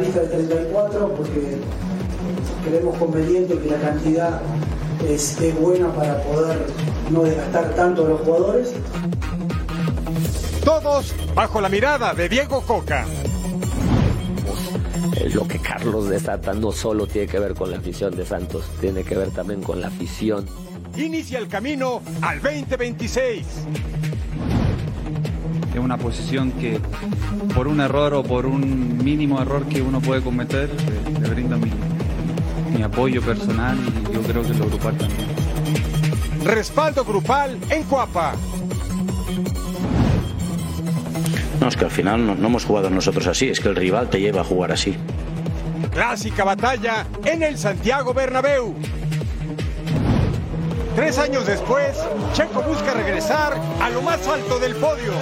lista de 34 porque creemos conveniente que la cantidad es, es buena para poder no desgastar tanto a los jugadores. Todos bajo la mirada de Diego Coca. Lo que Carlos desata no solo tiene que ver con la afición de Santos, tiene que ver también con la afición. Inicia el camino al 2026. Es una posición que por un error o por un mínimo error que uno puede cometer, le, le brinda mi, mi apoyo personal y yo creo que lo grupal también. Respaldo grupal en Cuapa. No, es que al final no, no hemos jugado nosotros así, es que el rival te lleva a jugar así. Clásica batalla en el Santiago Bernabéu. Tres años después, Checo busca regresar a lo más alto del podio.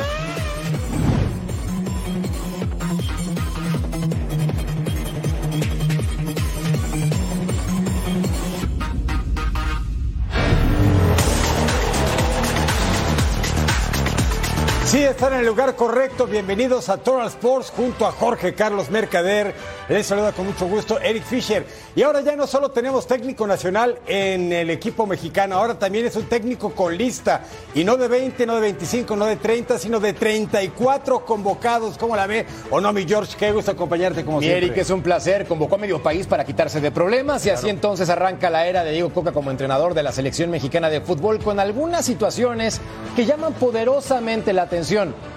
Sí, están en el lugar correcto. Bienvenidos a Total Sports junto a Jorge Carlos Mercader. Les saluda con mucho gusto Eric Fisher. Y ahora ya no solo tenemos técnico nacional en el equipo mexicano, ahora también es un técnico con lista. Y no de 20, no de 25, no de 30, sino de 34 convocados. ¿Cómo la ve? ¿O no, mi George? Qué gusto acompañarte como Mi siempre. Eric, es un placer. Convocó a medio país para quitarse de problemas y así entonces arranca la era de Diego Coca como entrenador de la selección mexicana de fútbol con algunas situaciones que llaman poderosamente la atención.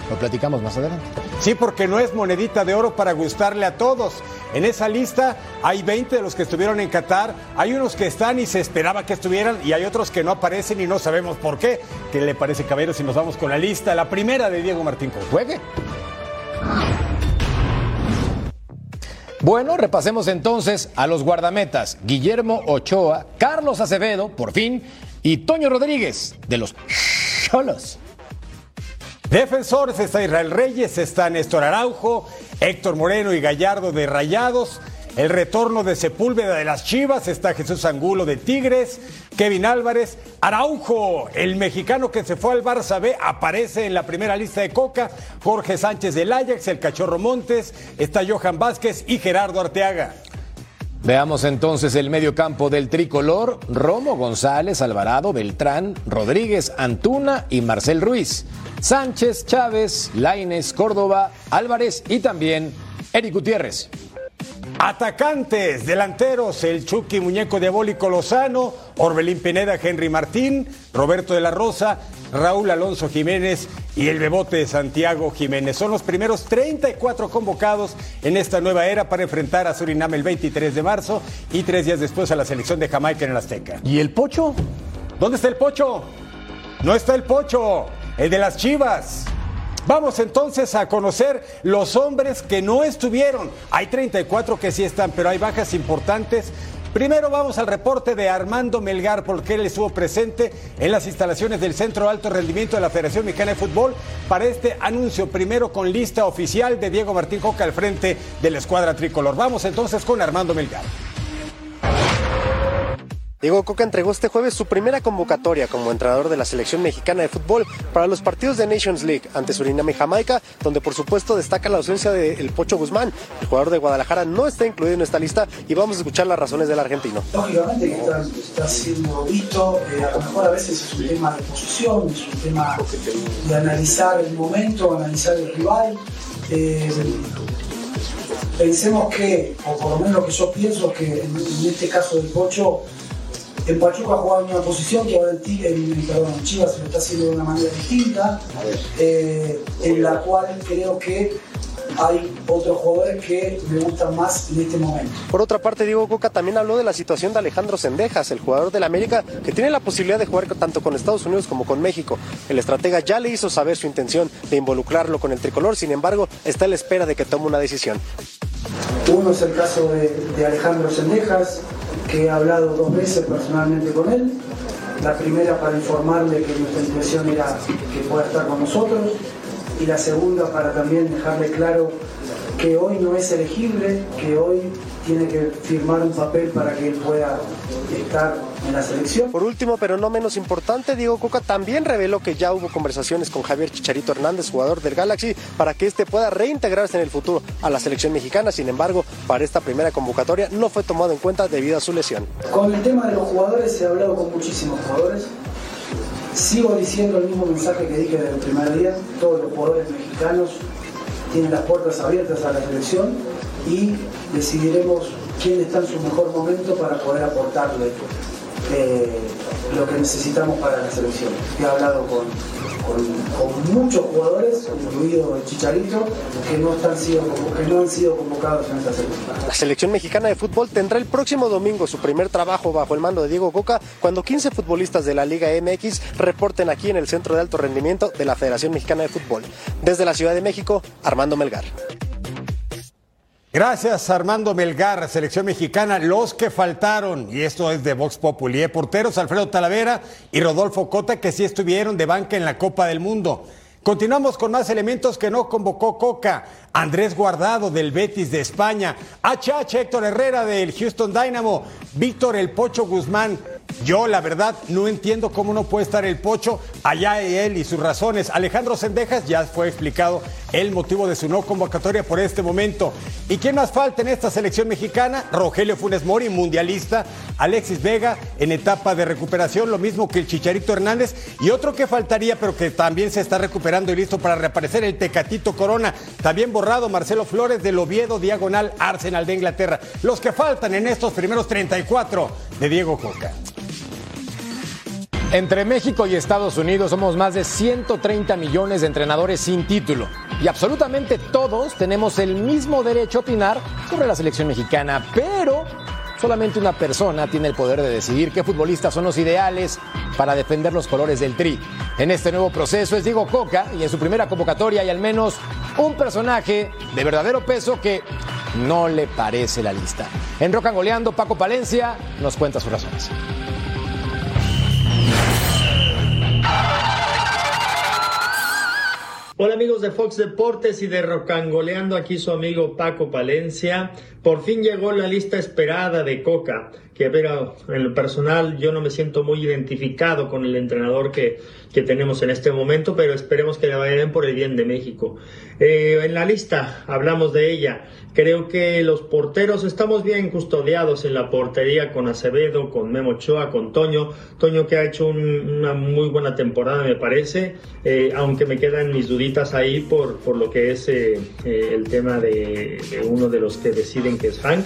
Lo platicamos más adelante. Sí, porque no es monedita de oro para gustarle a todos. En esa lista hay 20 de los que estuvieron en Qatar, hay unos que están y se esperaba que estuvieran y hay otros que no aparecen y no sabemos por qué. ¿Qué le parece, Cabero, si nos vamos con la lista? La primera de Diego Martín Coca. Juegue. Bueno, repasemos entonces a los guardametas. Guillermo Ochoa, Carlos Acevedo, por fin, y Toño Rodríguez, de los Cholos. Defensores está Israel Reyes, está Néstor Araujo, Héctor Moreno y Gallardo de Rayados. El retorno de Sepúlveda de las Chivas está Jesús Angulo de Tigres, Kevin Álvarez, Araujo, el mexicano que se fue al Barça B, aparece en la primera lista de Coca, Jorge Sánchez del Ajax, el Cachorro Montes, está Johan Vázquez y Gerardo Arteaga. Veamos entonces el medio campo del tricolor: Romo González, Alvarado, Beltrán, Rodríguez, Antuna y Marcel Ruiz. Sánchez, Chávez, Laines, Córdoba, Álvarez y también Eric Gutiérrez. Atacantes, delanteros, el Chucky Muñeco Diabólico Lozano, Orbelín Pineda, Henry Martín, Roberto de la Rosa, Raúl Alonso Jiménez y el Bebote de Santiago Jiménez. Son los primeros 34 convocados en esta nueva era para enfrentar a Surinam el 23 de marzo y tres días después a la selección de Jamaica en el Azteca. ¿Y el Pocho? ¿Dónde está el Pocho? No está el Pocho, el de las Chivas. Vamos entonces a conocer los hombres que no estuvieron. Hay 34 que sí están, pero hay bajas importantes. Primero vamos al reporte de Armando Melgar, porque él estuvo presente en las instalaciones del Centro Alto Rendimiento de la Federación Mexicana de Fútbol para este anuncio, primero con lista oficial de Diego Martín Coca al frente de la escuadra tricolor. Vamos entonces con Armando Melgar. Diego Coca entregó este jueves su primera convocatoria como entrenador de la selección mexicana de fútbol para los partidos de Nations League ante Surinam y Jamaica, donde por supuesto destaca la ausencia de El Pocho Guzmán. El jugador de Guadalajara no está incluido en esta lista y vamos a escuchar las razones del argentino. Lógicamente que está, está siendo visto, eh, a lo mejor a veces es un tema de posición, es un tema de analizar el momento, analizar el rival. Eh, pensemos que, o por lo menos lo que yo pienso, que en este caso del Pocho, en Pachuca jugaba en una posición que ahora en, Tigre- en- perdón, en Chivas se lo está haciendo de una manera distinta, eh, en la cual creo que hay otros jugadores que me gustan más en este momento. Por otra parte, Diego Coca también habló de la situación de Alejandro Sendejas, el jugador del América, que tiene la posibilidad de jugar tanto con Estados Unidos como con México. El estratega ya le hizo saber su intención de involucrarlo con el tricolor, sin embargo, está a la espera de que tome una decisión. Uno es el caso de, de Alejandro Sendejas, que he hablado dos veces personalmente con él. La primera para informarle que nuestra intención era que pueda estar con nosotros y la segunda para también dejarle claro que hoy no es elegible, que hoy tiene que firmar un papel para que él pueda estar en la selección. Por último, pero no menos importante, Diego Coca también reveló que ya hubo conversaciones con Javier Chicharito Hernández, jugador del Galaxy, para que este pueda reintegrarse en el futuro a la selección mexicana. Sin embargo, para esta primera convocatoria no fue tomado en cuenta debido a su lesión. Con el tema de los jugadores, he hablado con muchísimos jugadores. Sigo diciendo el mismo mensaje que dije desde el primer día. Todos los jugadores mexicanos tienen las puertas abiertas a la selección y decidiremos quién está en su mejor momento para poder aportarle eh, lo que necesitamos para la selección. He hablado con, con, muchos jugadores, incluido el Chicharito, que no, que no han sido convocados en esta selección. La selección mexicana de fútbol tendrá el próximo domingo su primer trabajo bajo el mando de Diego Coca cuando 15 futbolistas de la Liga MX reporten aquí en el Centro de Alto Rendimiento de la Federación Mexicana de Fútbol. Desde la Ciudad de México, Armando Melgar. Gracias Armando Melgar, selección mexicana, los que faltaron, y esto es de Vox Populi, ¿eh? porteros Alfredo Talavera y Rodolfo Cota que sí estuvieron de banca en la Copa del Mundo. Continuamos con más elementos que no convocó Coca. Andrés Guardado del Betis de España, HH Héctor Herrera del Houston Dynamo, Víctor El Pocho Guzmán. Yo, la verdad, no entiendo cómo no puede estar el Pocho allá él y sus razones. Alejandro Sendejas ya fue explicado el motivo de su no convocatoria por este momento. ¿Y quién más falta en esta selección mexicana? Rogelio Funes Mori, mundialista. Alexis Vega en etapa de recuperación, lo mismo que el Chicharito Hernández. Y otro que faltaría, pero que también se está recuperando y listo para reaparecer, el Tecatito Corona. También borrado Marcelo Flores del Oviedo, diagonal Arsenal de Inglaterra. Los que faltan en estos primeros 34 de Diego Coca. Entre México y Estados Unidos somos más de 130 millones de entrenadores sin título. Y absolutamente todos tenemos el mismo derecho a opinar sobre la selección mexicana, pero solamente una persona tiene el poder de decidir qué futbolistas son los ideales para defender los colores del tri. En este nuevo proceso es Diego Coca y en su primera convocatoria hay al menos un personaje de verdadero peso que no le parece la lista. En Rock and Goleando, Paco Palencia nos cuenta sus razones. Hola amigos de Fox Deportes y de Rocangoleando, aquí su amigo Paco Palencia. Por fin llegó la lista esperada de Coca, que pero en lo personal yo no me siento muy identificado con el entrenador que, que tenemos en este momento, pero esperemos que le vaya bien por el bien de México. Eh, en la lista hablamos de ella. Creo que los porteros estamos bien custodiados en la portería con Acevedo, con Memo Ochoa, con Toño. Toño que ha hecho un, una muy buena temporada me parece, eh, aunque me quedan mis duditas ahí por, por lo que es eh, el tema de, uno de los que deciden que es Hank.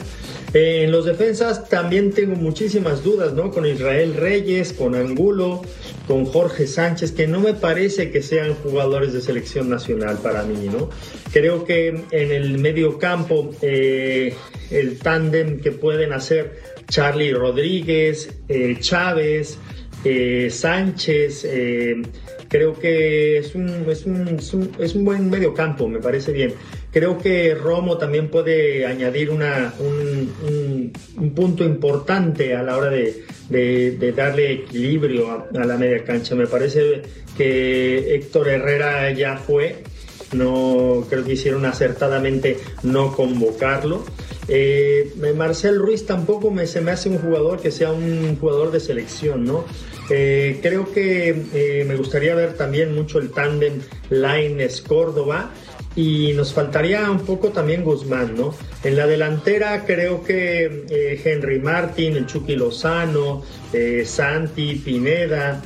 en los defensas también tengo muchísimas dudas, ¿no? Con Israel Reyes, con Angulo, con Jorge Sánchez, que no me parece que sean jugadores de selección nacional para mí, ¿no? Creo que en el medio campo eh, el tándem que pueden hacer Charlie Rodríguez, eh, Chávez, eh, Sánchez, creo que es un, es, un, es, un, es un buen medio campo, me parece bien. Creo que Romo también puede añadir una, un, un, un punto importante a la hora de, de, de darle equilibrio a, a, la media cancha. Me parece que Héctor Herrera ya fue, no creo que hicieron acertadamente no convocarlo. Eh, Marcel Ruiz tampoco me, se me hace un jugador que sea un jugador de selección, ¿no? Eh, creo que eh, me gustaría ver también mucho el tándem Laines Córdoba y nos faltaría un poco también Guzmán, ¿no? En la delantera creo que Henry Martin, el Chucky Lozano, Santi, Pineda,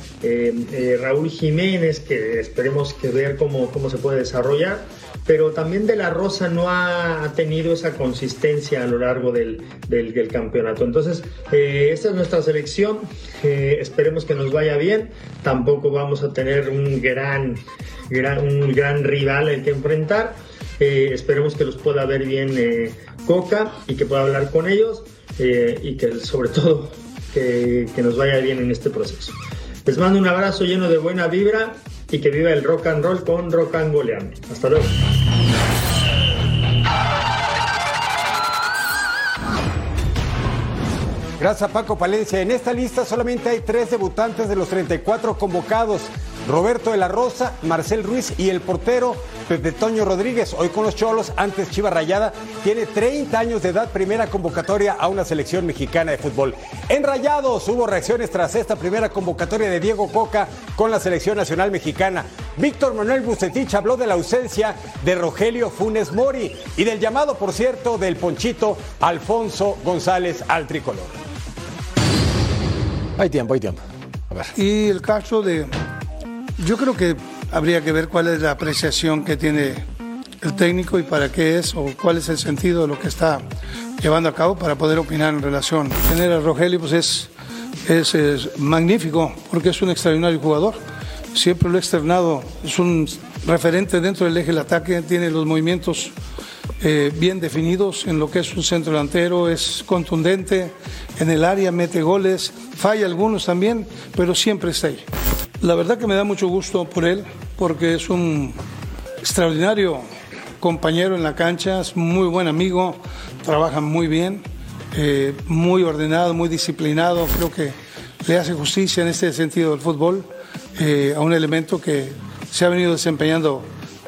Raúl Jiménez, que esperemos que ver cómo, cómo se puede desarrollar, pero también De La Rosa no ha tenido esa consistencia a lo largo del, del, campeonato. Entonces, esta es nuestra selección, esperemos que nos vaya bien, tampoco vamos a tener un gran gran, un gran rival el que enfrentar. Eh, esperemos que los pueda ver bien eh, Coca y que pueda hablar con ellos eh, y que sobre todo que, que, nos vaya bien en este proceso. Les mando un abrazo lleno de buena vibra y que viva el rock and roll con Rock and Goleando. Hasta luego. Gracias a Paco Palencia. En esta lista solamente hay tres debutantes de los 34 convocados. Roberto de la Rosa, Marcel Ruiz y el portero Pepe Toño Rodríguez, hoy con los Cholos, antes Chiva Rayada, tiene 30 años de edad, primera convocatoria a una selección mexicana de fútbol. En Rayados hubo reacciones tras esta primera convocatoria de Diego Coca con la selección nacional mexicana. Víctor Manuel Bucetich habló de la ausencia de Rogelio Funes Mori y del llamado, por cierto, del ponchito Alfonso González al tricolor. Hay tiempo, hay tiempo. A ver. Y el caso de. Yo creo que habría que ver cuál es la apreciación que tiene el técnico y para qué es o cuál es el sentido de lo que está llevando a cabo para poder opinar en relación. Tener a Rogelio pues es, es, magnífico porque es un extraordinario jugador. Siempre lo he externado, es un referente dentro del eje del ataque, tiene los movimientos eh, bien definidos en lo que es un centro delantero, es contundente en el área, mete goles, falla algunos también, pero siempre está ahí. La verdad que me da mucho gusto por él, porque es un extraordinario compañero en la cancha, es muy buen amigo, trabaja muy bien, eh, muy ordenado, muy disciplinado, creo que le hace justicia en este sentido del fútbol eh, a un elemento que se ha venido desempeñando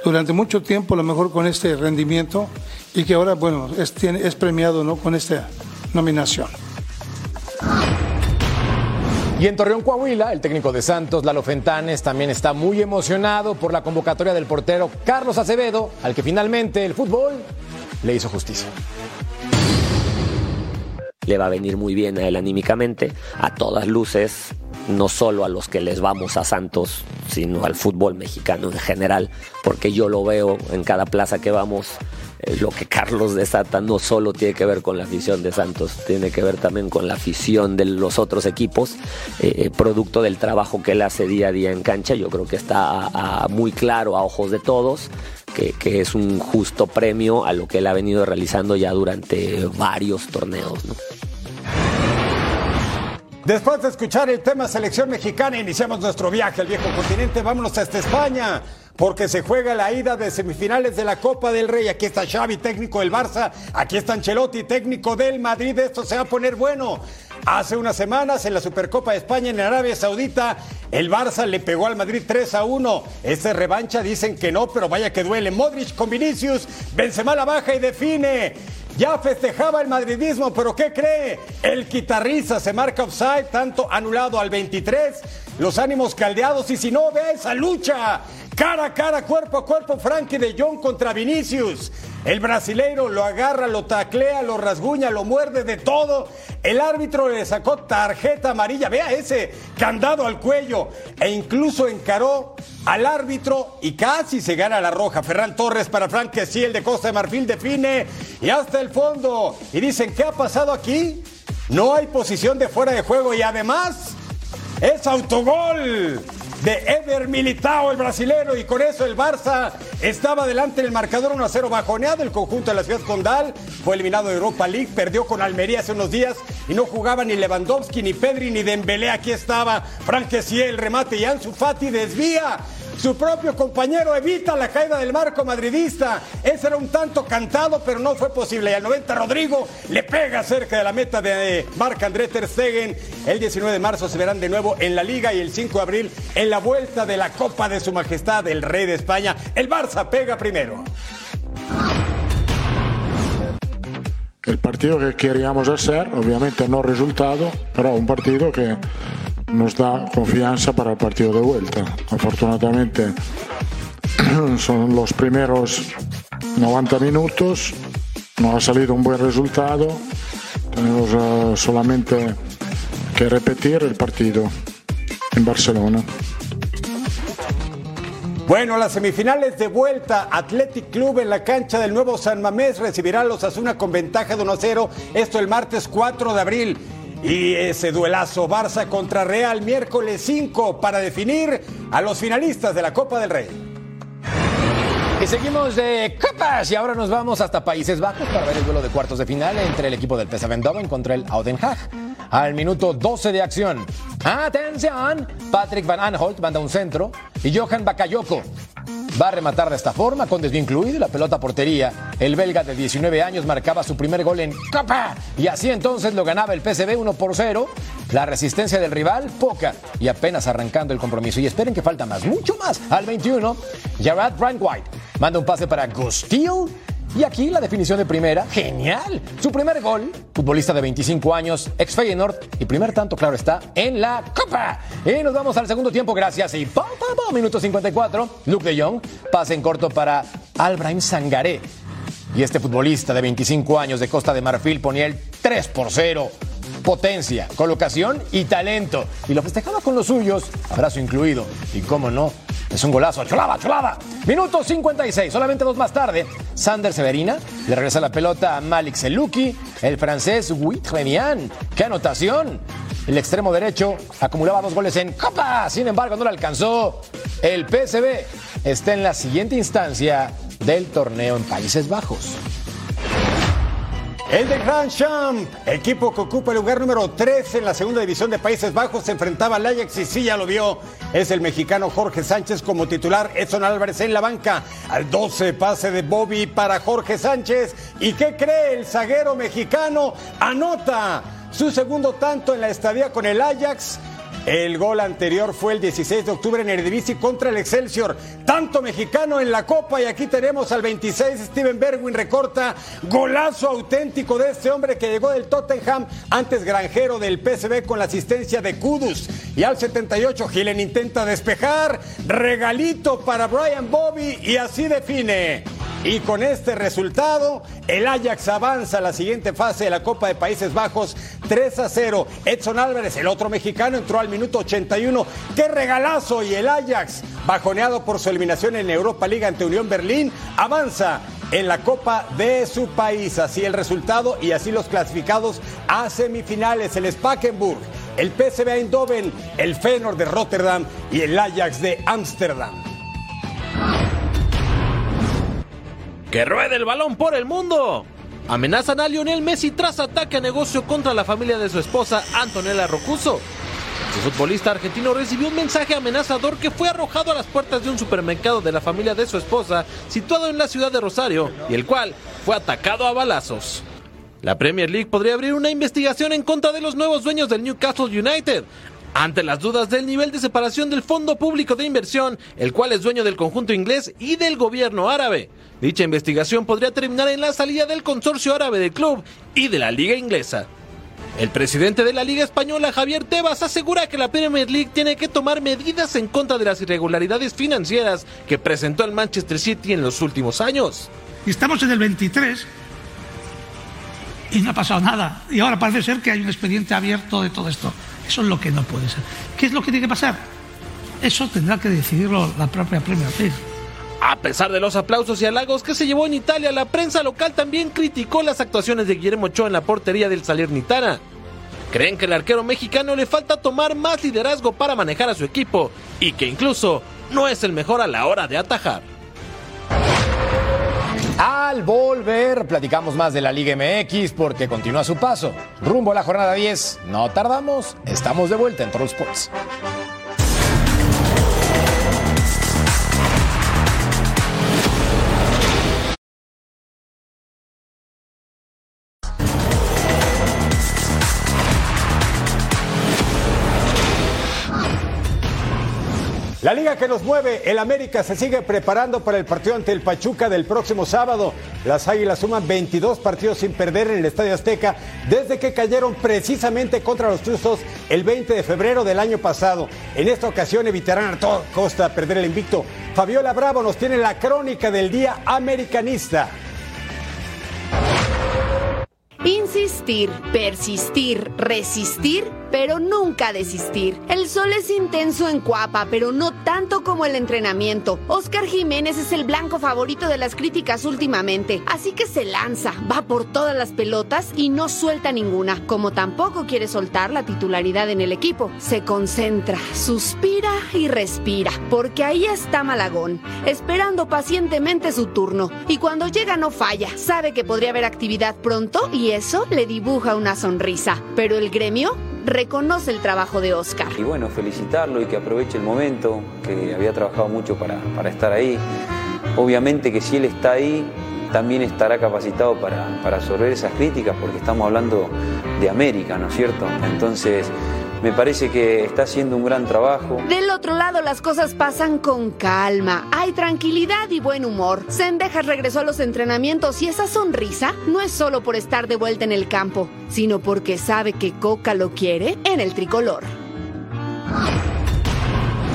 durante mucho tiempo, a lo mejor con este rendimiento, y que ahora, bueno, es, es premiado ¿no? con esta nominación. Y en Torreón, Coahuila, el técnico de Santos, Lalo Fentanes, también está muy emocionado por la convocatoria del portero Carlos Acevedo, al que finalmente el fútbol le hizo justicia. Le va a venir muy bien a él anímicamente, a todas luces, no solo a los que les vamos a Santos, sino al fútbol mexicano en general, porque yo lo veo en cada plaza que vamos. Eh, lo que Carlos desata no solo tiene que ver con la afición de Santos, tiene que ver también con la afición de los otros equipos, eh, producto del trabajo que él hace día a día en cancha. Yo creo que está muy claro a ojos de todos que, es un justo premio a lo que él ha venido realizando ya durante varios torneos. Después de escuchar el tema selección mexicana, iniciamos nuestro viaje al viejo continente. Vámonos hasta España, porque se juega la ida de semifinales de la Copa del Rey. Aquí está Xavi, técnico del Barça. Aquí está Ancelotti, técnico del Madrid. Esto se va a poner bueno. Hace unas semanas en la Supercopa de España en Arabia Saudita, el Barça le pegó al Madrid 3 a 1. Esta revancha dicen que no, pero vaya que duele. Modric con Vinicius, Benzema la baja y define. Ya festejaba el madridismo, pero ¿qué cree? El guitarrista se marca offside, tanto anulado al 23. Los ánimos caldeados y si no, ve esa lucha. Cara a cara, cuerpo a cuerpo, Frankie de Jong contra Vinicius. El brasileiro lo agarra, lo taclea, lo rasguña, lo muerde de todo. El árbitro le sacó tarjeta amarilla, vea ese candado al cuello. E incluso encaró al árbitro y casi se gana la roja. Ferran Torres para Frank sí, el de Costa de Marfil define y hasta el fondo. Y dicen, ¿qué ha pasado aquí? No hay posición de fuera de juego y además es autogol de Eder Militao, el brasilero, y con eso el Barça estaba delante en el marcador 1 a 0 bajoneado. El conjunto de la ciudad condal fue eliminado de Europa League, perdió con Almería hace unos días y no jugaba ni Lewandowski, ni Pedri, ni Dembélé. Aquí estaba Frank el remate y Ansu Fati desvía. Su propio compañero evita la caída del marco madridista. Ese era un tanto cantado, pero no fue posible. Y al 90 Rodrigo le pega cerca de la meta de Marc André Ter Stegen. El 19 de marzo se verán de nuevo en la Liga y el 5 de abril en la vuelta de la Copa de Su Majestad, el Rey de España. El Barça pega primero. el partido que queríamos hacer, obviamente no resultado, pero un partido que nos da confianza para el partido de vuelta. Afortunadamente son los primeros 90 minutos, no ha salido un buen resultado, tenemos eh, solamente que repetir el partido en Barcelona. Bueno, las semifinales de vuelta, Athletic Club en la cancha del nuevo San Mamés recibirá a los Asuna con ventaja de 1 a 0. Esto el martes 4 de abril. Y ese duelazo Barça contra Real miércoles 5 para definir a los finalistas de la Copa del Rey. Y seguimos de copas y ahora nos vamos hasta Países Bajos para ver el duelo de cuartos de final entre el equipo del PSV Eindhoven contra el Auden Haag. Al minuto 12 de acción, Atención, Patrick Van Aanholt manda un centro y Johan Bakayoko va a rematar de esta forma con desvío incluido y la pelota portería. El belga de 19 años marcaba su primer gol en Copa y así entonces lo ganaba el PSV 1 por 0. La resistencia del rival poca y apenas arrancando el compromiso. Y esperen que falta más, mucho más. Al 21, Gerard White manda un pase para Gustil y aquí la definición de primera, genial. Su primer gol, futbolista de 25 años, ex Feyenoord y primer tanto, claro está, en la Copa. Y nos vamos al segundo tiempo, gracias. Y pam, pam, pam, minuto 54, Luke de Jong, pase en corto para Albrahim Sangaré. Y este futbolista de 25 años de Costa de Marfil ponía el 3 por 0 potencia, colocación y talento. Y lo festejaba con los suyos, abrazo incluido. Y cómo no, es un golazo, cholada, cholada. Minuto 56, solamente dos más tarde, Sander Severina le regresa la pelota a Malik Seluki, el francés Remian. ¡Qué anotación! El extremo derecho acumulaba dos goles en Copa, sin embargo no le alcanzó. El PSB está en la siguiente instancia del torneo en Países Bajos. El de Grand Champ, equipo que ocupa el lugar número 3 en la segunda división de Países Bajos, se enfrentaba al Ajax y sí ya lo vio. Es el mexicano Jorge Sánchez como titular, Edson Álvarez en la banca. Al 12 pase de Bobby para Jorge Sánchez. ¿Y qué cree el zaguero mexicano? Anota su segundo tanto en la estadía con el Ajax el gol anterior fue el 16 de octubre en Eredivisie contra el Excelsior. Tanto mexicano en la Copa y aquí tenemos al 26 Steven Berwin recorta golazo auténtico de este hombre que llegó del Tottenham, antes granjero del PSV con la asistencia de Kudus. Y al 78 Gilen intenta despejar, regalito para Brian Bobby y así define. Y con este resultado, el Ajax avanza a la siguiente fase de la Copa de Países Bajos 3 a 0. Edson Álvarez, el otro mexicano, entró al minuto 81. ¡Qué regalazo! Y el Ajax, bajoneado por su eliminación en Europa Liga ante Unión Berlín, avanza en la Copa de su país. Así el resultado y así los clasificados a semifinales. El Spakenburg, el PSV Eindhoven, el Feyenoord de Rotterdam y el Ajax de Ámsterdam. Que ruede el balón por el mundo. Amenazan a Lionel Messi tras ataque a negocio contra la familia de su esposa Antonella Rocuso. El futbolista argentino recibió un mensaje amenazador que fue arrojado a las puertas de un supermercado de la familia de su esposa, situado en la ciudad de Rosario, y el cual fue atacado a balazos. La Premier League podría abrir una investigación en contra de los nuevos dueños del Newcastle United, ante las dudas del nivel de separación del Fondo Público de Inversión, el cual es dueño del conjunto inglés y del gobierno árabe. Dicha investigación podría terminar en la salida del consorcio árabe del club y de la liga inglesa. El presidente de la Liga Española, Javier Tebas, asegura que la Premier League tiene que tomar medidas en contra de las irregularidades financieras que presentó el Manchester City en los últimos años. Estamos en el 23 y no ha pasado nada. Y ahora parece ser que hay un expediente abierto de todo esto. Eso es lo que no puede ser. ¿Qué es lo que tiene que pasar? Eso tendrá que decidirlo la propia Premier League. A pesar de los aplausos y halagos que se llevó en Italia, la prensa local también criticó las actuaciones de Guillermo Ochoa en la portería del Salernitana. Creen que el arquero mexicano le falta tomar más liderazgo para manejar a su equipo y que incluso no es el mejor a la hora de atajar. Al volver, platicamos más de la Liga MX porque continúa su paso. Rumbo a la jornada 10. No tardamos, estamos de vuelta en Troll Sports. La liga que nos mueve, el América se sigue preparando para el partido ante el Pachuca del próximo sábado. Las Águilas suman 22 partidos sin perder en el Estadio Azteca desde que cayeron precisamente contra los Tuzos el 20 de febrero del año pasado. En esta ocasión evitarán a toda costa perder el invicto. Fabiola Bravo nos tiene la crónica del día americanista. Insistir, persistir, resistir pero nunca desistir. El sol es intenso en Cuapa, pero no tanto como el entrenamiento. Oscar Jiménez es el blanco favorito de las críticas últimamente, así que se lanza, va por todas las pelotas y no suelta ninguna, como tampoco quiere soltar la titularidad en el equipo. Se concentra, suspira y respira, porque ahí está Malagón, esperando pacientemente su turno, y cuando llega no falla, sabe que podría haber actividad pronto y eso le dibuja una sonrisa, pero el gremio reconoce el trabajo de Oscar. Y bueno, felicitarlo y que aproveche el momento, que había trabajado mucho para, para estar ahí. Obviamente que si él está ahí, también estará capacitado para, para absorber esas críticas, porque estamos hablando de América, ¿no es cierto? Entonces, me parece que está haciendo un gran trabajo. Del otro lado las cosas pasan con calma, hay tranquilidad y buen humor. Sendejas regresó a los entrenamientos y esa sonrisa no es solo por estar de vuelta en el campo, sino porque sabe que Coca lo quiere en el tricolor.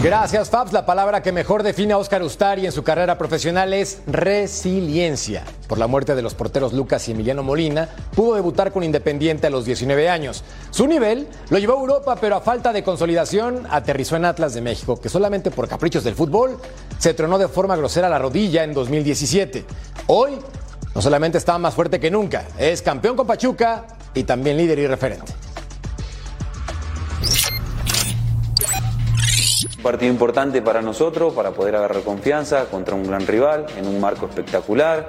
Gracias, Fabs. La palabra que mejor define a Oscar Ustari en su carrera profesional es resiliencia. Por la muerte de los porteros Lucas y Emiliano Molina, pudo debutar con Independiente a los 19 años. Su nivel lo llevó a Europa, pero a falta de consolidación aterrizó en Atlas de México, que solamente por caprichos del fútbol se tronó de forma grosera la rodilla en 2017. Hoy no solamente está más fuerte que nunca, es campeón con Pachuca y también líder y referente. Partido importante para nosotros, para poder agarrar confianza contra un gran rival, en un marco espectacular,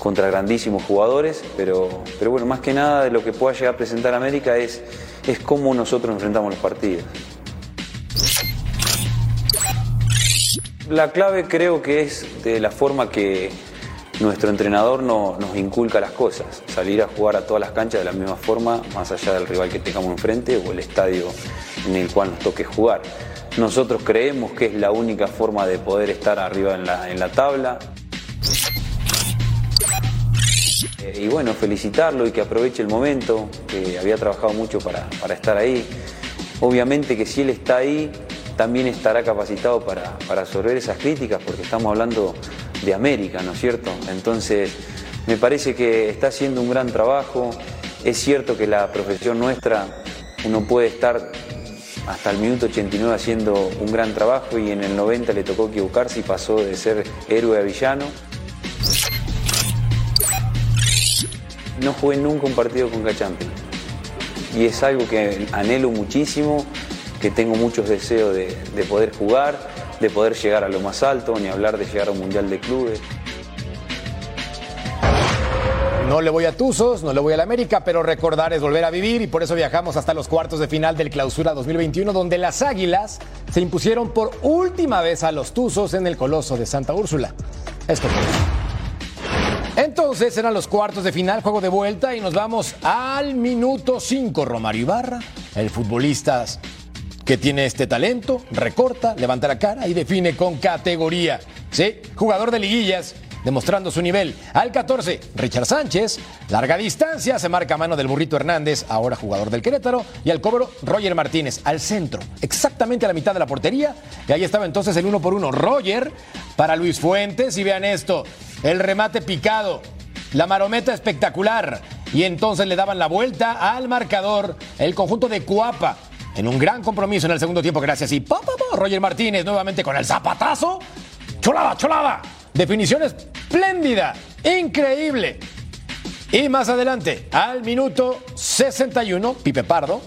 contra grandísimos jugadores, pero, pero bueno, más que nada de lo que pueda llegar a presentar América es, es cómo nosotros enfrentamos los partidos. La clave creo que es de la forma que nuestro entrenador no- nos inculca las cosas, salir a jugar a todas las canchas de la misma forma, más allá del rival que tengamos enfrente o el estadio en el cual nos toque jugar. Nosotros creemos que es la única forma de poder estar arriba en la, en la tabla. Eh, Y bueno, felicitarlo y que aproveche el momento, que había trabajado mucho para, para estar ahí. Obviamente que si él está ahí, también estará capacitado para, para absorber esas críticas, porque estamos hablando de América, ¿no es cierto? Entonces, me parece que está haciendo un gran trabajo. Es cierto que la profesión nuestra, uno puede estar hasta el minuto 89 haciendo un gran trabajo y en el 90 le tocó equivocarse y pasó de ser héroe a villano. No jugué nunca un partido con Champions y es algo que anhelo muchísimo, que tengo muchos deseos de, de poder jugar, de poder llegar a lo más alto, ni hablar de llegar a un Mundial de Clubes. No le voy a Tuzos, no le voy a la América, pero recordar es volver a vivir y por eso viajamos hasta los cuartos de final del Clausura 2021, donde las Águilas se impusieron por última vez a los Tuzos en el Coloso de Santa Úrsula. Esto fue. Entonces eran los cuartos de final, juego de vuelta y nos vamos al minuto 5. Romario Ibarra, el futbolista que tiene este talento, recorta, levanta la cara y define con categoría. Sí, jugador de liguillas, demostrando su nivel. Al 14, Richard Sánchez, larga distancia, se marca a mano del burrito Hernández, ahora jugador del Querétaro, y al cobro Roger Martínez, al centro, exactamente a la mitad de la portería. Y ahí estaba entonces el uno por uno. Roger para Luis Fuentes, y vean esto, el remate picado, la marometa espectacular. Y entonces le daban la vuelta al marcador el conjunto de Cuapa. En un gran compromiso en el segundo tiempo, gracias. Y pa, pa, pa, Roger Martínez nuevamente con el zapatazo. Cholada, cholada. Definición espléndida, increíble. Y más adelante, al minuto 61, Pipe Pardo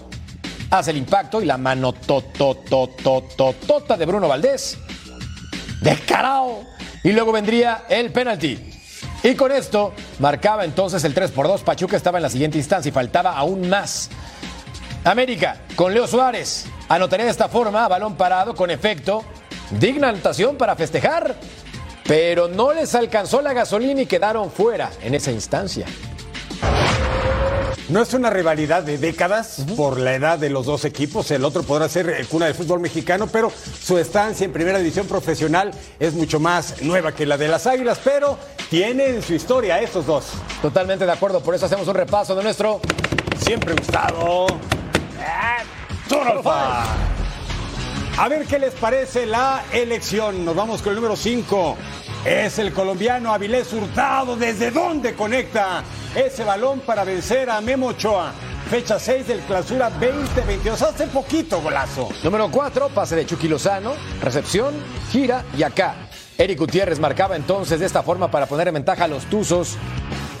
hace el impacto y la mano tototototota de Bruno Valdés. Descarado. Y luego vendría el penalti. Y con esto marcaba entonces el 3 por 2. Pachuca estaba en la siguiente instancia y faltaba aún más. América con Leo Suárez. Anotaría de esta forma, balón parado con efecto. Digna anotación para festejar. Pero no les alcanzó la gasolina y quedaron fuera en esa instancia. No es una rivalidad de décadas por la edad de los dos equipos. El otro podrá ser eh, cuna del fútbol mexicano, pero su estancia en primera división profesional es mucho más nueva que la de las Águilas, pero tienen su historia estos dos. Totalmente de acuerdo, por eso hacemos un repaso de nuestro siempre gustado. Turalfa. A ver qué les parece la elección. Nos vamos con el número 5. Es el colombiano Avilés Hurtado. ¿Desde dónde conecta ese balón para vencer a Memo Ochoa? Fecha 6 del clausura 2022. Hace poquito golazo. Número 4, pase de Chucky Lozano, recepción, gira y acá. Eric Gutiérrez marcaba entonces de esta forma para poner en ventaja a los Tuzos.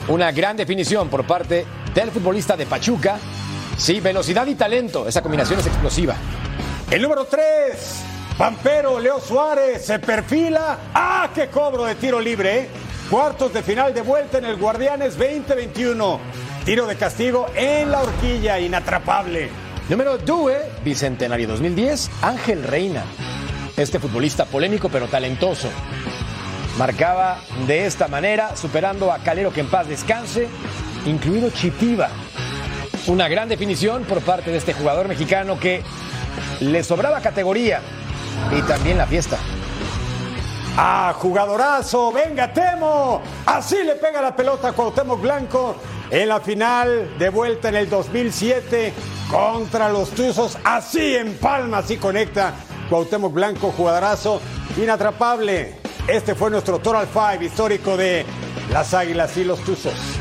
Una gran definición por parte del futbolista de Pachuca. Sí, velocidad y talento. Esa combinación es explosiva. El número 3, Pampero Leo Suárez se perfila. ¡Ah, qué cobro de tiro libre! eh! Cuartos de final de vuelta en el Guardianes 2021. Tiro de castigo en la horquilla, inatrapable. Número 2, Bicentenario 2010, Ángel Reina. Este futbolista polémico pero talentoso. Marcaba de esta manera, superando a Calero que en paz descanse, incluido Chitiva. Una gran definición por parte de este jugador mexicano que le sobraba categoría y también la fiesta. ¡Ah, jugadorazo! ¡Venga, Temo! Así le pega la pelota a Cuauhtémoc Blanco en la final de vuelta en el 2007 contra los Tuzos. Así en palma, así conecta Cuauhtémoc Blanco, jugadorazo inatrapable. Este fue nuestro Total Five histórico de las Águilas y los Tuzos.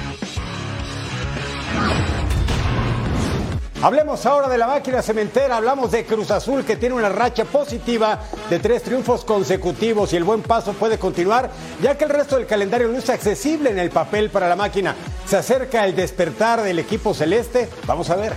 Hablemos ahora de la máquina cementera, hablamos de Cruz Azul que tiene una racha positiva de tres triunfos consecutivos y el buen paso puede continuar ya que el resto del calendario no es accesible en el papel para la máquina. Se acerca el despertar del equipo celeste, vamos a ver.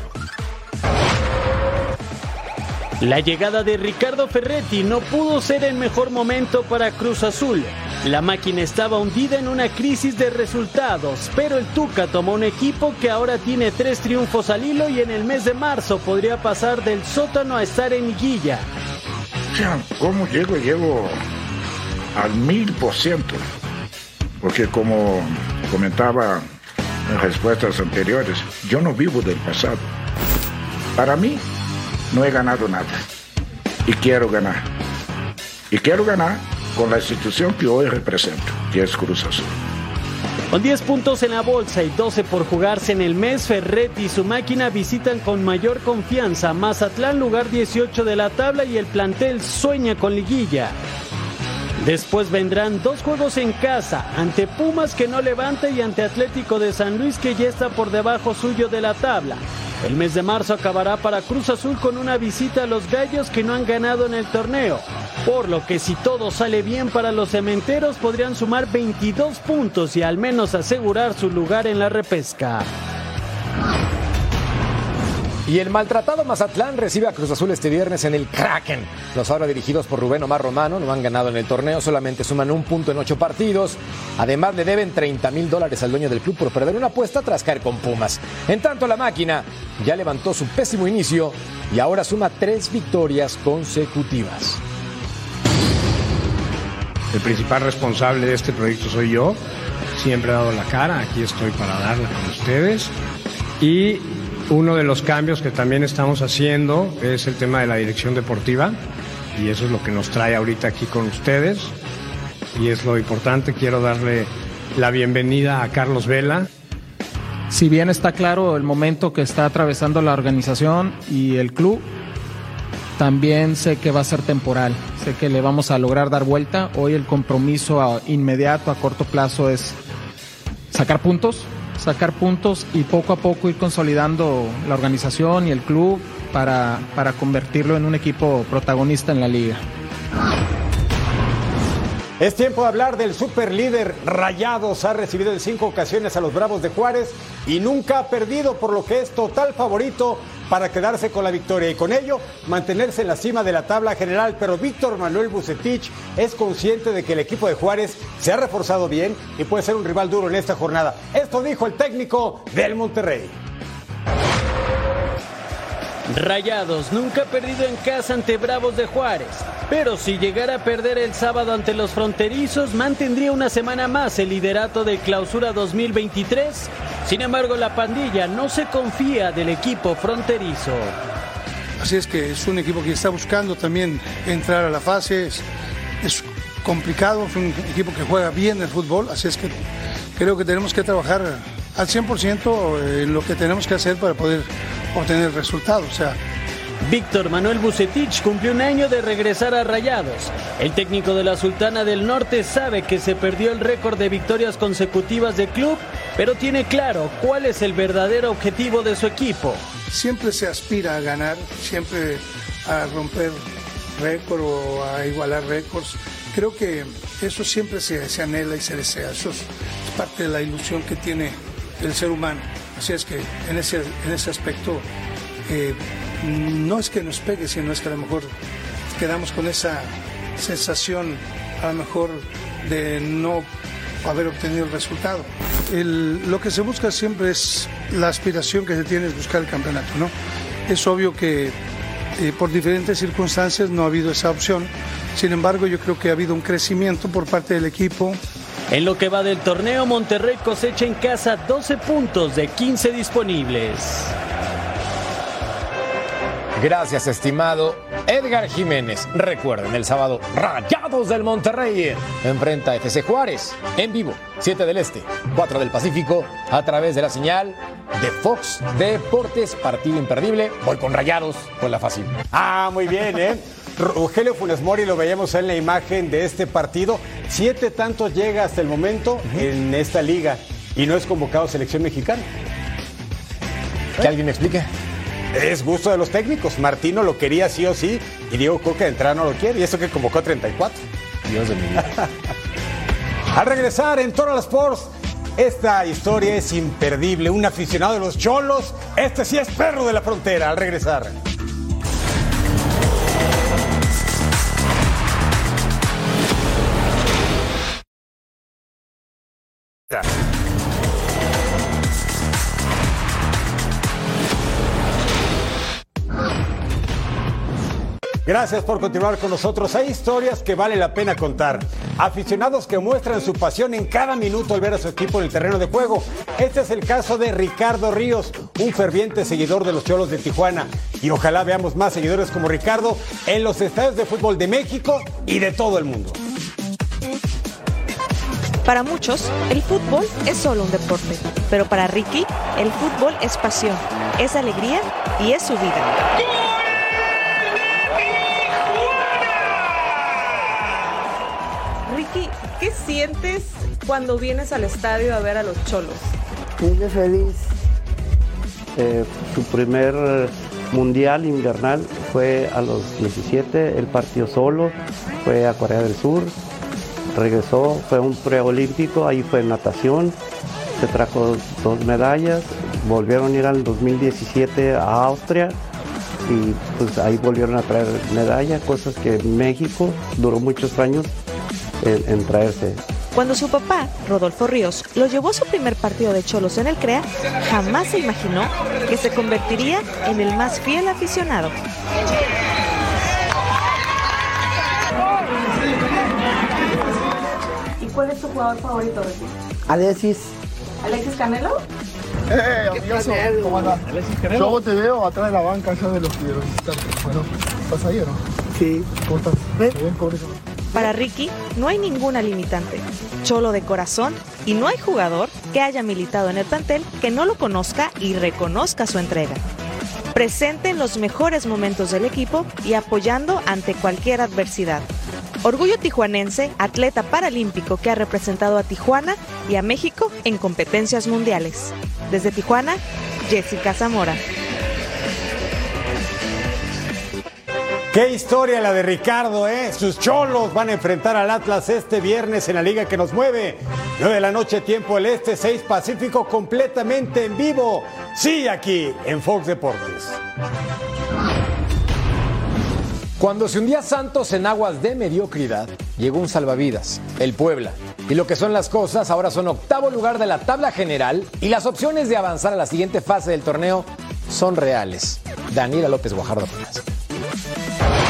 La llegada de Ricardo Ferretti no pudo ser el mejor momento para Cruz Azul. La máquina estaba hundida en una crisis de resultados, pero el Tuca tomó un equipo que ahora tiene tres triunfos al hilo y en el mes de marzo podría pasar del sótano a estar en liguilla. ¿cómo llego? Llego al mil por ciento. Porque como comentaba en respuestas anteriores, yo no vivo del pasado. Para mí, no he ganado nada. Y quiero ganar. Y quiero ganar con la institución que hoy represento, que es Cruz Azul. Con 10 puntos en la bolsa y 12 por jugarse en el mes, Ferretti y su máquina visitan con mayor confianza Mazatlán, lugar 18 de la tabla y el plantel sueña con liguilla. Después vendrán dos juegos en casa, ante Pumas que no levanta y ante Atlético de San Luis que ya está por debajo suyo de la tabla. El mes de marzo acabará para Cruz Azul con una visita a los Gallos que no han ganado en el torneo, por lo que si todo sale bien para los cementeros podrían sumar 22 puntos y al menos asegurar su lugar en la repesca. Y el maltratado Mazatlán recibe a Cruz Azul este viernes en el Kraken. Los ahora dirigidos por Rubén Omar Romano no han ganado en el torneo, solamente suman un punto en ocho partidos. Además le deben 30 mil dólares al dueño del club por perder una apuesta tras caer con Pumas. En tanto la máquina ya levantó su pésimo inicio y ahora suma tres victorias consecutivas. El principal responsable de este proyecto soy yo. Siempre he dado la cara, aquí estoy para darla con ustedes. Y uno de los cambios que también estamos haciendo es el tema de la dirección deportiva y eso es lo que nos trae ahorita aquí con ustedes y es lo importante. Quiero darle la bienvenida a Carlos Vela. Si bien está claro el momento que está atravesando la organización y el club, también sé que va a ser temporal. Sé que le vamos a lograr dar vuelta. Hoy el compromiso inmediato, a corto plazo, es sacar puntos, sacar puntos y poco a poco ir consolidando la organización y el club para, para convertirlo en un equipo protagonista en la liga. Es tiempo de hablar del superlíder Rayados. Ha recibido en cinco ocasiones a los Bravos de Juárez y nunca ha perdido, por lo que es total favorito para quedarse con la victoria y con ello mantenerse en la cima de la tabla general. Pero Víctor Manuel Bucetich es consciente de que el equipo de Juárez se ha reforzado bien y puede ser un rival duro en esta jornada. Esto dijo el técnico del Monterrey. Rayados nunca ha perdido en casa ante Bravos de Juárez, pero si llegara a perder el sábado ante los fronterizos, mantendría una semana más el liderato de clausura 2023. Sin embargo, la pandilla no se confía del equipo fronterizo. Así es que es un equipo que está buscando también entrar a la fase. Es, es complicado, es un equipo que juega bien el fútbol. Así es que creo que tenemos que trabajar al 100% en lo que tenemos que hacer para poder obtener resultados. O sea, Víctor Manuel Bucetich cumplió un año de regresar a Rayados. El técnico de la Sultana del Norte sabe que se perdió el récord de victorias consecutivas de club, pero tiene claro cuál es el verdadero objetivo de su equipo. siempre se aspira a ganar, siempre a romper récord o a igualar récords. Creo que eso siempre se, se anhela y se desea. Eso es, es parte de la ilusión que tiene el ser humano. Así es que en ese, en ese aspecto eh, no es que nos pegue, sino es que a lo mejor quedamos con esa sensación, a lo mejor de no haber obtenido el resultado. Lo que se busca siempre es la aspiración que se tiene es buscar el campeonato, ¿no? Es obvio que eh, por diferentes circunstancias no ha habido esa opción. Sin embargo, yo creo que ha habido un crecimiento por parte del equipo. En lo que va del torneo, Monterrey cosecha en casa 12 puntos de 15 disponibles. Gracias, estimado Edgar Jiménez. Recuerden, el sábado, Rayados del Monterrey enfrenta a FC Juárez en vivo, 7 del Este, 4 del Pacífico, a través de la señal de Fox Deportes, partido imperdible. Voy con Rayados, con la fácil. Ah, muy bien, ¿eh? Rogelio Funes Mori lo veíamos en la imagen de este partido. Siete tantos llega hasta el momento en esta liga y no es convocado a selección mexicana. Que alguien me explique. Es gusto de los técnicos. Martino lo quería sí o sí y Diego Coca de entrada no lo quiere. Y eso que convocó a 34. Dios de mi vida. Al regresar en Total Sports, esta historia es imperdible. Un aficionado de los cholos. Este sí es perro de la frontera. Al regresar. Gracias por continuar con nosotros. Hay historias que vale la pena contar. Aficionados que muestran su pasión en cada minuto al ver a su equipo en el terreno de juego. Este es el caso de Ricardo Ríos, un ferviente seguidor de los Cholos de Tijuana. Y ojalá veamos más seguidores como Ricardo en los estadios de fútbol de México y de todo el mundo. Para muchos, el fútbol es solo un deporte, pero para Ricky, el fútbol es pasión, es alegría y es su vida. ¿Qué sientes cuando vienes al estadio a ver a los cholos? Muy feliz. Eh, su primer mundial invernal fue a los 17, él partió solo, fue a Corea del Sur, regresó, fue un preolímpico, ahí fue natación, se trajo dos medallas, volvieron a ir al 2017 a Austria y pues ahí volvieron a traer medalla, cosas que México duró muchos años en, en traerse. Cuando su papá, Rodolfo Ríos, lo llevó a su primer partido de cholos en el CREA, jamás se imaginó que se convertiría en el más fiel aficionado. ¿Y cuál es tu jugador favorito? Alexis, ¿Alexis Canelo? Eh, amigazo, ¿cómo andás? Yo a vos te veo atrás de la banca ya de los visitantes. Bueno, ¿estás ahí o no? Sí. ¿Cómo estás? ¿Bien? ¿Cómo estás? Para Ricky no hay ninguna limitante. Cholo de corazón y no hay jugador que haya militado en el plantel que no lo conozca y reconozca su entrega. Presente en los mejores momentos del equipo y apoyando ante cualquier adversidad. Orgullo tijuanense, atleta paralímpico que ha representado a Tijuana y a México en competencias mundiales. Desde Tijuana, Jessica Zamora. Qué historia la de Ricardo, ¿eh? Sus cholos van a enfrentar al Atlas este viernes en la liga que nos mueve. 9 de la noche, tiempo el este, 6 Pacífico, completamente en vivo. Sí, aquí en Fox Deportes. Cuando se hundía Santos en aguas de mediocridad, llegó un salvavidas, el Puebla. Y lo que son las cosas, ahora son octavo lugar de la tabla general y las opciones de avanzar a la siguiente fase del torneo son reales. Daniela López Guajardo Apenas. we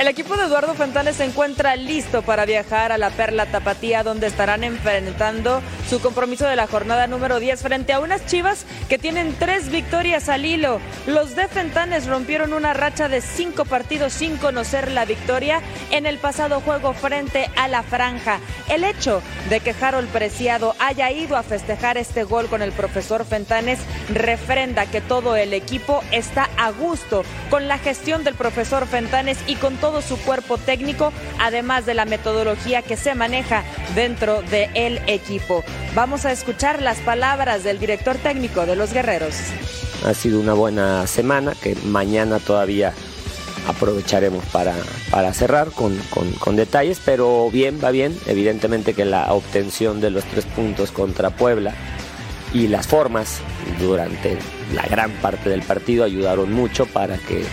El equipo de Eduardo Fentanes se encuentra listo para viajar a la Perla Tapatía, donde estarán enfrentando su compromiso de la jornada número 10 frente a unas chivas que tienen tres victorias al hilo. Los de Fentanes rompieron una racha de cinco partidos sin conocer la victoria en el pasado juego frente a la Franja. El hecho de que Harold Preciado haya ido a festejar este gol con el profesor Fentanes refrenda que todo el equipo está a gusto con la gestión del profesor Fentanes y con todo su cuerpo técnico, además de la metodología que se maneja dentro del equipo. Vamos a escuchar las palabras del director técnico de los Guerreros. Ha sido una buena semana que mañana todavía aprovecharemos para, para cerrar con- con detalles, pero bien, va bien. Evidentemente que la obtención de los tres puntos contra Puebla y las formas durante la gran parte del partido ayudaron mucho para que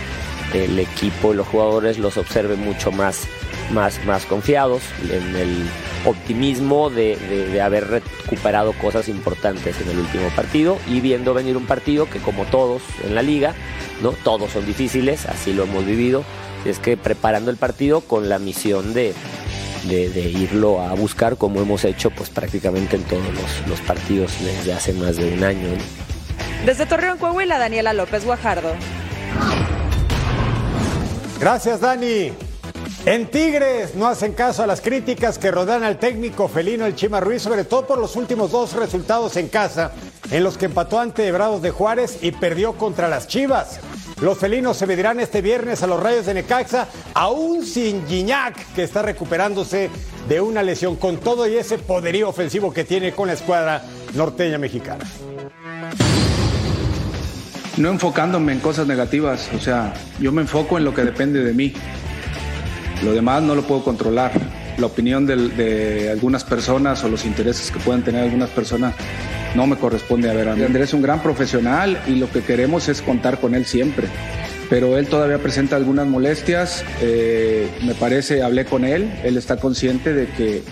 el equipo y los jugadores los observen mucho más, más, más confiados. En el optimismo de, haber recuperado cosas importantes en el último partido y viendo venir un partido que como todos en la liga, ¿no? Todos son difíciles, así lo hemos vivido. Es que preparando el partido con la misión de, irlo a buscar como hemos hecho pues prácticamente en todos los, partidos desde hace más de un año. Desde Torreón, Coahuila, Daniela López Guajardo. Gracias, Dani. En Tigres no hacen caso a las críticas que rodean al técnico felino el Chima Ruiz, sobre todo por los últimos dos resultados en casa, en los que empató ante Bravos de Juárez y perdió contra las Chivas. Los felinos se medirán este viernes a los Rayos de Necaxa, aún sin Gignac, que está recuperándose de una lesión, con todo y ese poderío ofensivo que tiene con la escuadra norteña mexicana. No enfocándome en cosas negativas, o sea, yo me enfoco en lo que depende de mí. Lo demás no lo puedo controlar. La opinión de, algunas personas o los intereses que puedan tener algunas personas no me corresponde a ver a mí. Andrés es un gran profesional y lo que queremos es contar con él siempre. Pero él todavía presenta algunas molestias. eh, me parece, hablé con él, él está consciente de que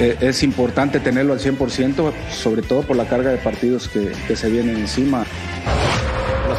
eh, es importante tenerlo al 100%, sobre todo por la carga de partidos que se vienen encima.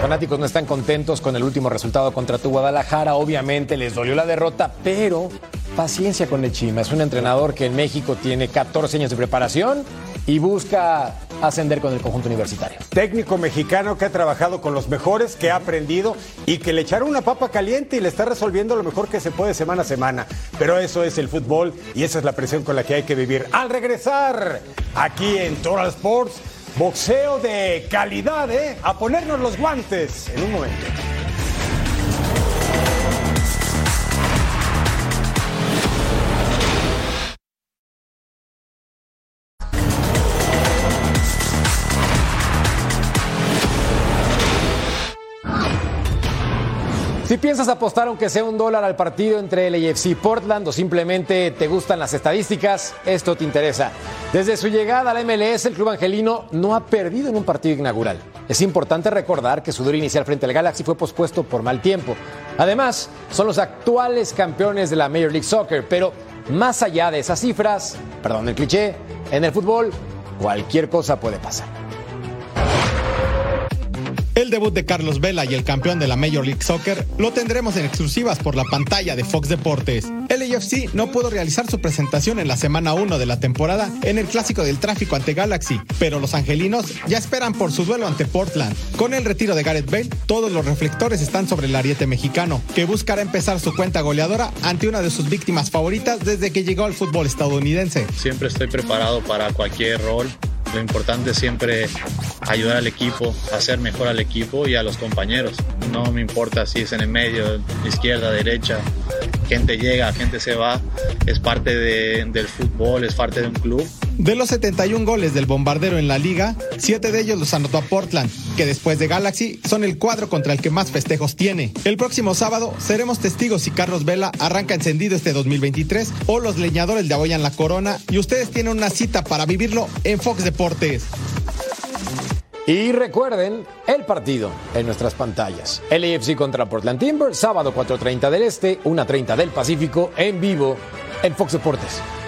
Fanáticos no están contentos con el último resultado contra tu Guadalajara. Obviamente les dolió la derrota, pero paciencia con el Chima. Es un entrenador que en México tiene 14 años de preparación y busca ascender con el conjunto universitario. Técnico mexicano que ha trabajado con los mejores, que ha aprendido y que le echaron una papa caliente y le está resolviendo lo mejor que se puede semana a semana. Pero eso es el fútbol y esa es la presión con la que hay que vivir. Al regresar aquí en Total Sports, boxeo de calidad, ¿eh? A ponernos los guantes en un momento. Si piensas apostar aunque sea un dólar al partido entre el AFC y Portland o simplemente te gustan las estadísticas, esto te interesa. Desde su llegada a la MLS, el club angelino no ha perdido en un partido inaugural. Es importante recordar que su duelo inicial frente al Galaxy fue pospuesto por mal tiempo. Además, son los actuales campeones de la Major League Soccer, pero más allá de esas cifras, perdón el cliché, en el fútbol cualquier cosa puede pasar. El debut de Carlos Vela y el campeón de la Major League Soccer lo tendremos en exclusivas por la pantalla de Fox Deportes. El AFC no pudo realizar su presentación en la semana 1 de la temporada en el clásico del tráfico ante Galaxy, pero los angelinos ya esperan por su duelo ante Portland. Con el retiro de Gareth Bale, todos los reflectores están sobre el ariete mexicano, que buscará empezar su cuenta goleadora ante una de sus víctimas favoritas desde que llegó al fútbol estadounidense. Siempre estoy preparado para cualquier rol. Lo importante es siempre ayudar al equipo, hacer mejor al equipo y a los compañeros. No me importa si es en el medio, izquierda, derecha, gente llega, gente se va. Es parte de- del fútbol, es parte de un club. De los 71 goles del bombardero en la liga, 7 de ellos los anotó a Portland, que después de Galaxy son el cuadro contra el que más festejos tiene. El próximo sábado seremos testigos si Carlos Vela arranca encendido este 2023 o los leñadores le apoyan la corona y ustedes tienen una cita para vivirlo en Fox Deportes. Y recuerden el partido en nuestras pantallas. El AFC contra Portland Timbers, sábado 4.30 del Este, 1.30 del Pacífico, en vivo en Fox Deportes.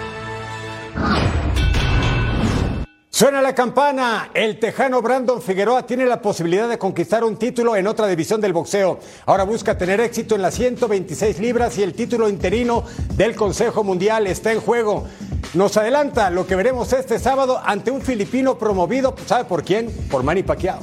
Suena la campana. El tejano Brandon Figueroa tiene la posibilidad de conquistar un título en otra división del boxeo. Ahora busca tener éxito en las 126 libras y el título interino del Consejo Mundial está en juego. Nos adelanta lo que veremos este sábado ante un filipino promovido, ¿sabe por quién? Por Manny Pacquiao.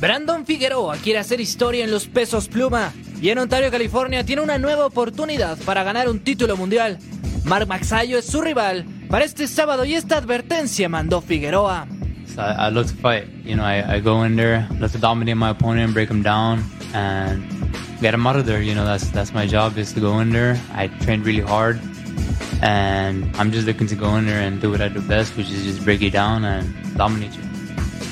Brandon Figueroa quiere hacer historia en los pesos pluma y en Ontario, California tiene una nueva oportunidad para ganar un título mundial. Mark Maxayo es su rival para este sábado y esta advertencia mandó Figueroa. So I, I look to fight. You know, I, I go in there, look to dominate my opponent, break him down, and get him out of there. You know, that's that's my job is to go in there. I trained really hard, and I'm just looking to go in there and do what I do best, which is just break you down and dominate you.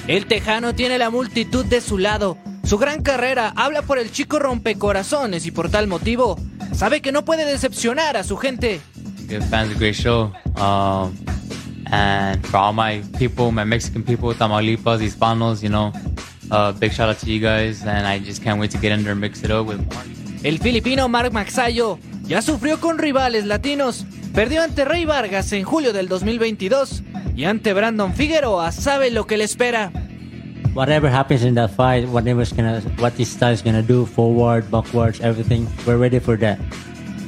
El tejano tiene la multitud de su lado. Su gran carrera habla por el chico rompecorazones y por tal motivo sabe que no puede decepcionar a su gente. Give fans a great show. Um, and for all my people, my Mexican people, Tamaulipas, Hispanos, you know, uh, big shout out to you guys, and I just can't wait to get in there and mix it up with more. El filipino Mark Maxayo ya sufrió con rivales latinos. Perdió ante Rey Vargas en julio del 2022 y ante Brandon Figueroa sabe lo que le espera. Whatever happens in that fight, whatever's gonna, what this guy's gonna do, forward, backwards, everything, we're ready for that.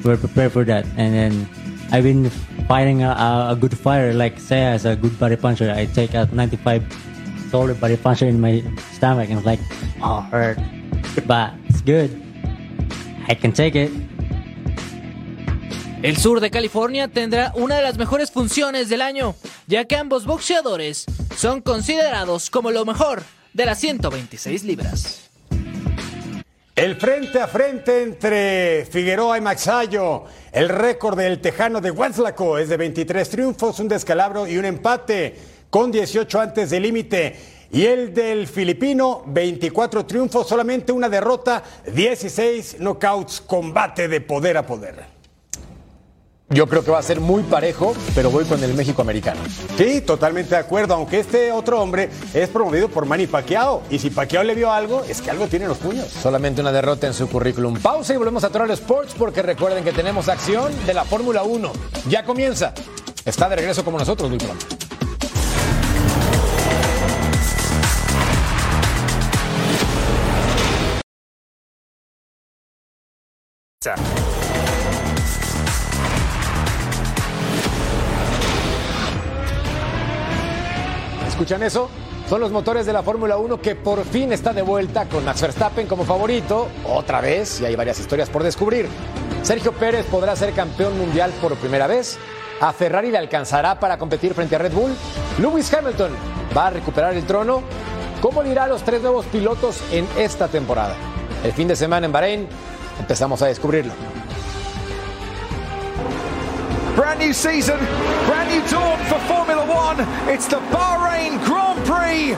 We're prepared for that. And then I've been fighting a, a good fighter, like say as a good body puncher. I take out 95 solid body puncher in my stomach and it's like, oh, hurt. But it's good. I can take it. El sur de California tendrá una de las mejores funciones del año, ya que ambos boxeadores son considerados como lo mejor de las 126 libras. El frente a frente entre Figueroa y Maxayo. El récord del tejano de Huaslaco es de 23 triunfos, un descalabro y un empate, con 18 antes del límite. Y el del filipino, 24 triunfos, solamente una derrota, 16 knockouts, combate de poder a poder. Yo creo que va a ser muy parejo, pero voy con el México americano. Sí, totalmente de acuerdo, aunque este otro hombre es promovido por Manny Pacquiao. Y si Pacquiao le vio algo, es que algo tiene en los puños. Solamente una derrota en su currículum. Pausa y volvemos a Toral Sports porque recuerden que tenemos acción de la Fórmula 1. Ya comienza. Está de regreso como nosotros muy pronto. ¿Escuchan eso? Son los motores de la Fórmula 1 que por fin está de vuelta con Max Verstappen como favorito, otra vez, y hay varias historias por descubrir. Sergio Pérez podrá ser campeón mundial por primera vez. A Ferrari le alcanzará para competir frente a Red Bull. Lewis Hamilton va a recuperar el trono. ¿Cómo le irá a los tres nuevos pilotos en esta temporada? El fin de semana en Bahrein empezamos a descubrirlo. Brand new season, brand new dawn for Formula One. It's the Bahrain Grand Prix.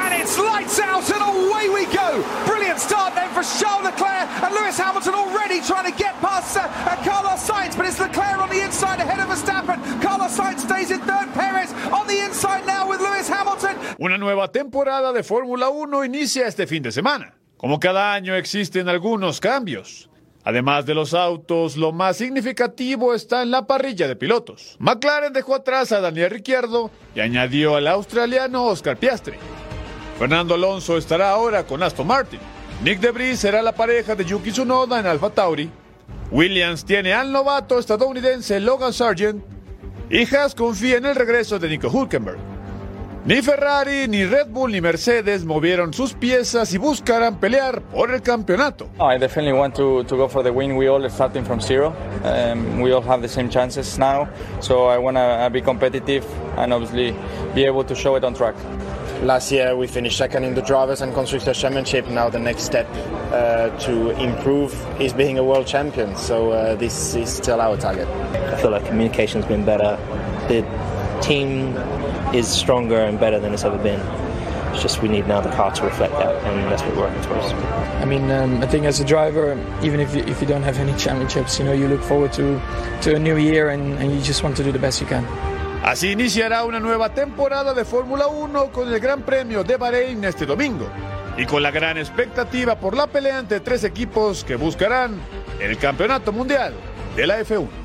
And it's lights out and away we go. Brilliant start then for Charles Leclerc and Lewis Hamilton already trying to get past uh, uh, Carlos Sainz, but it's Leclerc on the inside ahead of Verstappen. Carlos Sainz stays in third, Perez on the inside now with Lewis Hamilton. Una nueva temporada de Fórmula 1 inicia este fin de semana. Como cada año existen algunos cambios. Además de los autos, lo más significativo está en la parrilla de pilotos. McLaren dejó atrás a Daniel Ricciardo y añadió al australiano Oscar Piastri. Fernando Alonso estará ahora con Aston Martin. Nick Debris será la pareja de Yuki Tsunoda en Alfa Tauri. Williams tiene al novato estadounidense Logan Sargent. Y Haas confía en el regreso de Nico Hulkenberg. Ni Ferrari, ni Red Bull, ni Mercedes movieron sus piezas y buscarán pelear por el campeonato. I definitely want to, to go for the win. We all are starting from zero. Um, we all have the same chances now. So I want to be competitive and obviously be able to show it on track. Last year we finished second in the Drivers' and Constructors' Championship. Now the next step uh, to improve is being a world champion. So uh, this is still our target. I feel like communication's been better. The team is stronger and better than it's ever been. It's just we need now the car to reflect that, and that's what we're working towards. I mean, um, I think as a driver, even if you, if you don't have any championships, you know, you look forward to, to a new year and, and you just want to do the best you can. Así iniciará una nueva temporada de Fórmula 1 con el Gran Premio de Bahrein este domingo y con la gran expectativa por la pelea entre tres equipos que buscarán el Campeonato Mundial de la F1.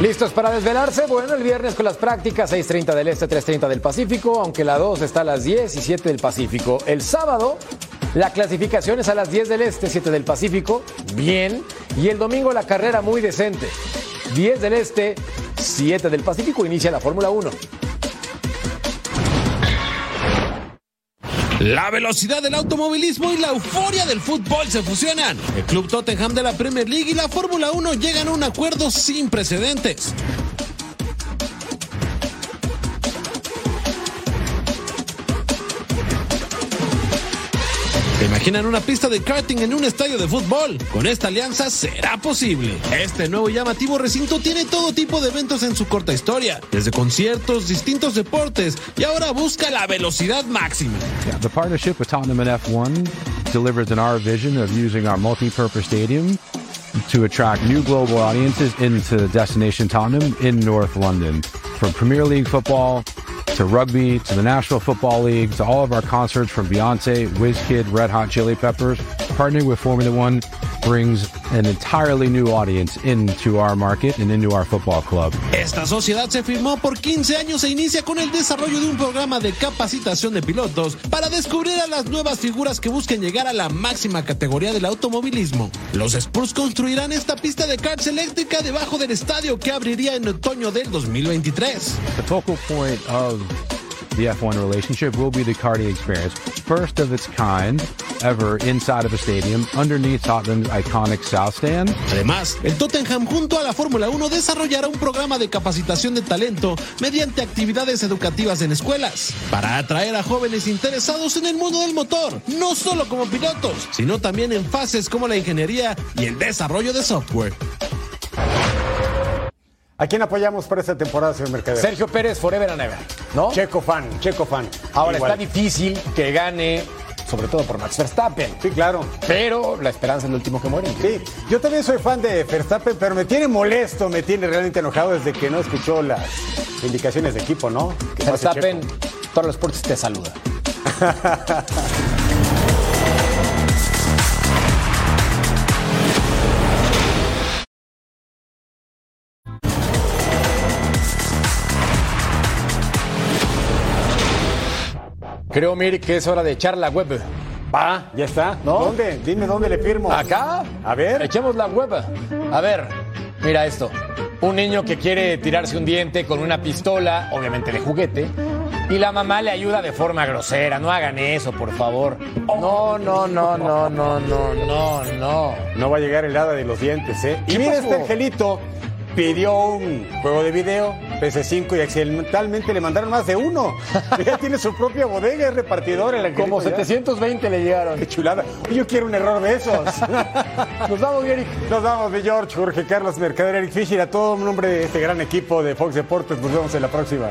¿Listos para desvelarse? Bueno, el viernes con las prácticas 6.30 del Este, 3.30 del Pacífico, aunque la 2 está a las 10 y 7 del Pacífico. El sábado, la clasificación es a las 10 del Este, 7 del Pacífico, bien. Y el domingo la carrera muy decente. 10 del Este, 7 del Pacífico, inicia la Fórmula 1. La velocidad del automovilismo y la euforia del fútbol se fusionan. El Club Tottenham de la Premier League y la Fórmula 1 llegan a un acuerdo sin precedentes. Imaginan una pista de karting en un estadio de fútbol? Con esta alianza será posible. Este nuevo llamativo recinto tiene todo tipo de eventos en su corta historia, desde conciertos, distintos deportes y ahora busca la velocidad máxima. Yeah, the partnership with Tottenham and F1 delivers on our vision of using our multi-purpose stadium to attract new global audiences into Destination Tottenham in North London. From Premier League football to rugby to the National Football League to all of our concerts from Beyonce, WizKid, Red Hot Chili Peppers, partnering with Formula One brings an entirely new audience into our market and into our football club. Esta sociedad se firmó por 15 años e inicia con el desarrollo de un programa de capacitación de pilotos para descubrir a las nuevas figuras que busquen llegar a la máxima categoría del automovilismo. Los Spurs construirán esta pista de karts eléctrica debajo del estadio que abriría en otoño del 2023. The focal point of the F1 relationship will be the karting experience, first of its kind ever inside of a stadium underneath Tottenham's iconic South Stand. Además, el Tottenham junto a la Fórmula 1 desarrollará un programa de capacitación de talento mediante actividades educativas en escuelas para atraer a jóvenes interesados en el mundo del motor, no solo como pilotos, sino también en fases como la ingeniería y el desarrollo de software. ¿A quién apoyamos para esta temporada, señor Mercader? Sergio Pérez, forever and ever, ¿no? Checo fan, Checo fan. Ahora Igual. está difícil que gane, sobre todo por Max Verstappen. Sí, claro. Pero la esperanza es el último que muere. Sí, yo también soy fan de Verstappen, pero me tiene molesto, me tiene realmente enojado desde que no escuchó las indicaciones de equipo, ¿no? Que Verstappen, todos los Sports te saluda. Creo, Mir, que es hora de echar la web. Va, ya está. ¿No? ¿Dónde? Dime dónde le firmo. ¿Acá? A ver. Echemos la web. A ver, mira esto. Un niño que quiere tirarse un diente con una pistola, obviamente de juguete, y la mamá le ayuda de forma grosera. No hagan eso, por favor. No, no, no, no, no, no, no, no. No va a llegar el hada de los dientes, ¿eh? Y ¿Qué mira, este angelito pidió un juego de video, PC5, y accidentalmente le mandaron más de uno. ya tiene su propia bodega, es repartidor el. Como ya. 720 le llegaron. Qué chulada. Yo quiero un error de esos. Nos vamos, Eric. Nos vamos de George, Jorge Carlos Mercader, Eric Fischer, a todo nombre de este gran equipo de Fox Deportes. Nos vemos en la próxima.